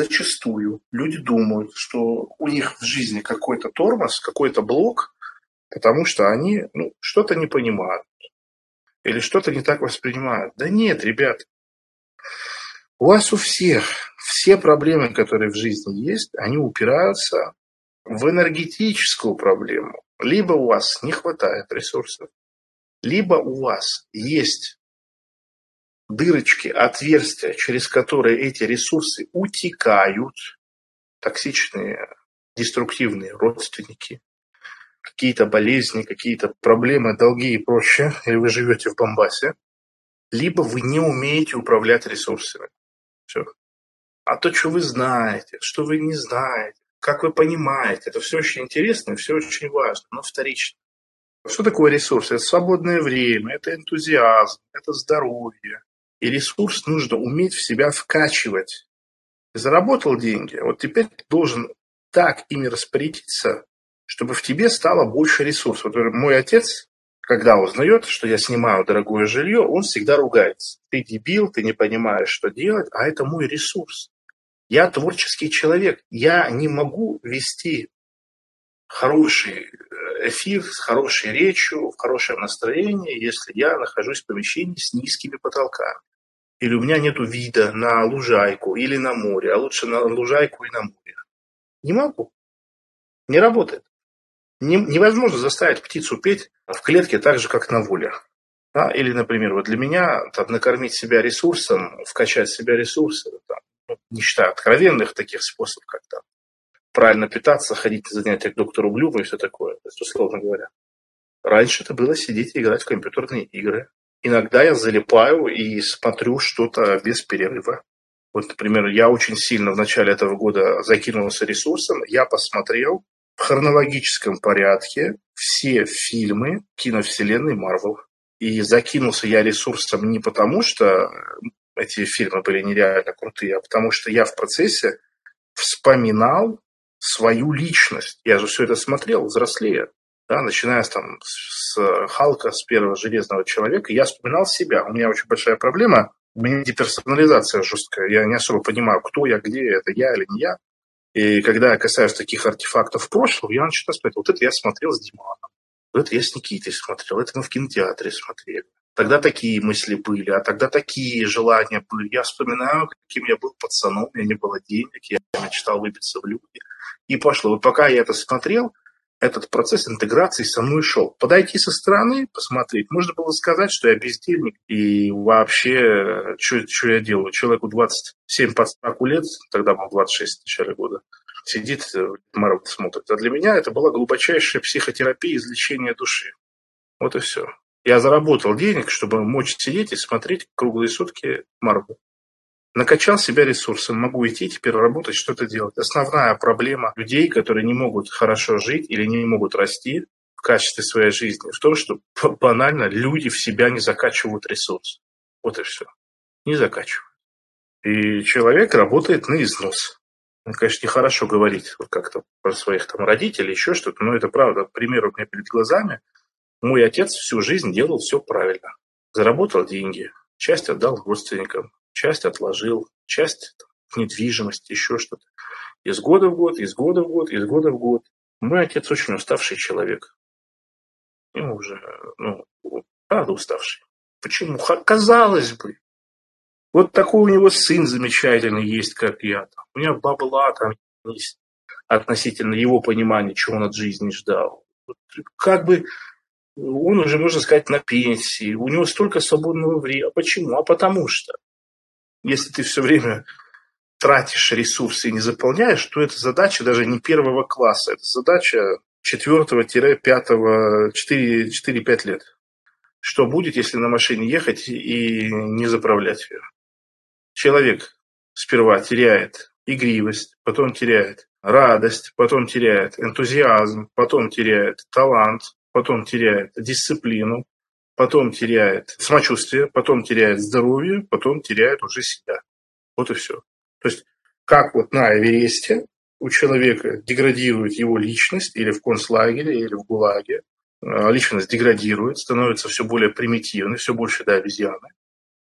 зачастую люди думают, что у них в жизни какой-то тормоз, какой-то блок, потому что они ну, что-то не понимают или что-то не так воспринимают. Да нет, ребят, у вас у всех все проблемы, которые в жизни есть, они упираются в энергетическую проблему. Либо у вас не хватает ресурсов, либо у вас есть дырочки, отверстия, через которые эти ресурсы утекают, токсичные, деструктивные родственники, какие-то болезни, какие-то проблемы, долги и прочее, или вы живете в Бомбасе, либо вы не умеете управлять ресурсами. Все. А то, что вы знаете, что вы не знаете, как вы понимаете, это все очень интересно все очень важно, но вторично. Что такое ресурс? Это свободное время, это энтузиазм, это здоровье. И ресурс нужно уметь в себя вкачивать. заработал деньги, вот теперь ты должен так ими распорядиться, чтобы в тебе стало больше ресурсов. Вот мой отец, когда узнает, что я снимаю дорогое жилье, он всегда ругается. Ты дебил, ты не понимаешь, что делать, а это мой ресурс. Я творческий человек. Я не могу вести хороший э, эфир с хорошей речью, в хорошем настроении, если я нахожусь в помещении с низкими потолками. Или у меня нет вида на лужайку или на море, а лучше на лужайку и на море. Не могу. Не работает. Не, невозможно заставить птицу петь в клетке так же, как на воле. Да? Или, например, вот для меня там, накормить себя ресурсом, вкачать себя ресурсом, там, ну, не считая откровенных таких способов, как там правильно питаться, ходить на занятия к доктору Блюму и все такое, то условно говоря. Раньше это было сидеть и играть в компьютерные игры. Иногда я залипаю и смотрю что-то без перерыва. Вот, например, я очень сильно в начале этого года закинулся ресурсом. Я посмотрел в хронологическом порядке все фильмы киновселенной Марвел. И закинулся я ресурсом не потому, что эти фильмы были нереально крутые, а потому что я в процессе вспоминал свою личность. Я же все это смотрел, взрослея. Да, начиная там, с Халка, с первого железного человека, я вспоминал себя. У меня очень большая проблема. У меня деперсонализация жесткая. Я не особо понимаю, кто я, где это я или не я. И когда я касаюсь таких артефактов прошлого, я начинаю смотреть, вот это я смотрел с Диманом, вот это я с Никитой смотрел, это мы в кинотеатре смотрели. Тогда такие мысли были, а тогда такие желания были. Я вспоминаю, каким я был пацаном, у меня не было денег, я мечтал выбиться в люди. И пошло. Вот пока я это смотрел, этот процесс интеграции со мной шел. Подойти со стороны, посмотреть. Можно было сказать, что я бездельник и вообще, что, я делаю? Человеку 27 под стаку лет, тогда был 26 в начале года, сидит, э, Марвел смотрит. А для меня это была глубочайшая психотерапия излечения души. Вот и все. Я заработал денег, чтобы мочь сидеть и смотреть круглые сутки Марвел. Накачал себя ресурсом, могу идти теперь работать, что-то делать. Основная проблема людей, которые не могут хорошо жить или не могут расти в качестве своей жизни, в том, что банально люди в себя не закачивают ресурс. Вот и все. Не закачивают. И человек работает на износ. Ну, конечно, нехорошо говорить вот как-то про своих там родителей, еще что-то, но это правда. Пример у меня перед глазами – мой отец всю жизнь делал все правильно. Заработал деньги, часть отдал родственникам, часть отложил, часть там, недвижимость, еще что-то. Из года в год, из года в год, из года в год. Мой отец очень уставший человек. Ему уже, ну, правда уставший. Почему? Казалось бы. Вот такой у него сын замечательный есть, как я. У меня бабла там есть относительно его понимания, чего он от жизни ждал. Как бы он уже, можно сказать, на пенсии, у него столько свободного времени. А почему? А потому что, если ты все время тратишь ресурсы и не заполняешь, то это задача даже не первого класса, это задача четвертого-пятого, 4-5 лет. Что будет, если на машине ехать и не заправлять ее? Человек сперва теряет игривость, потом теряет радость, потом теряет энтузиазм, потом теряет талант, потом теряет дисциплину, потом теряет самочувствие, потом теряет здоровье, потом теряет уже себя. Вот и все. То есть, как вот на Эвересте у человека деградирует его личность или в концлагере, или в ГУЛАГе, а, личность деградирует, становится все более примитивной, все больше до обезьяны.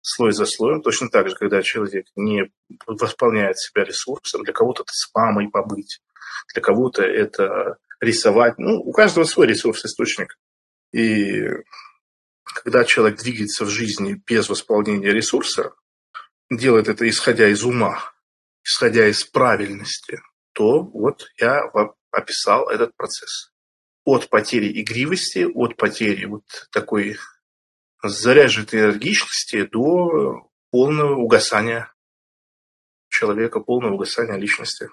слой за слоем. Точно так же, когда человек не восполняет себя ресурсом, для кого-то это с мамой побыть, для кого-то это рисовать. Ну, у каждого свой ресурс-источник. И когда человек двигается в жизни без восполнения ресурса, делает это исходя из ума, исходя из правильности, то вот я вам описал этот процесс. От потери игривости, от потери вот такой заряженной энергичности до полного угасания человека, полного угасания личности.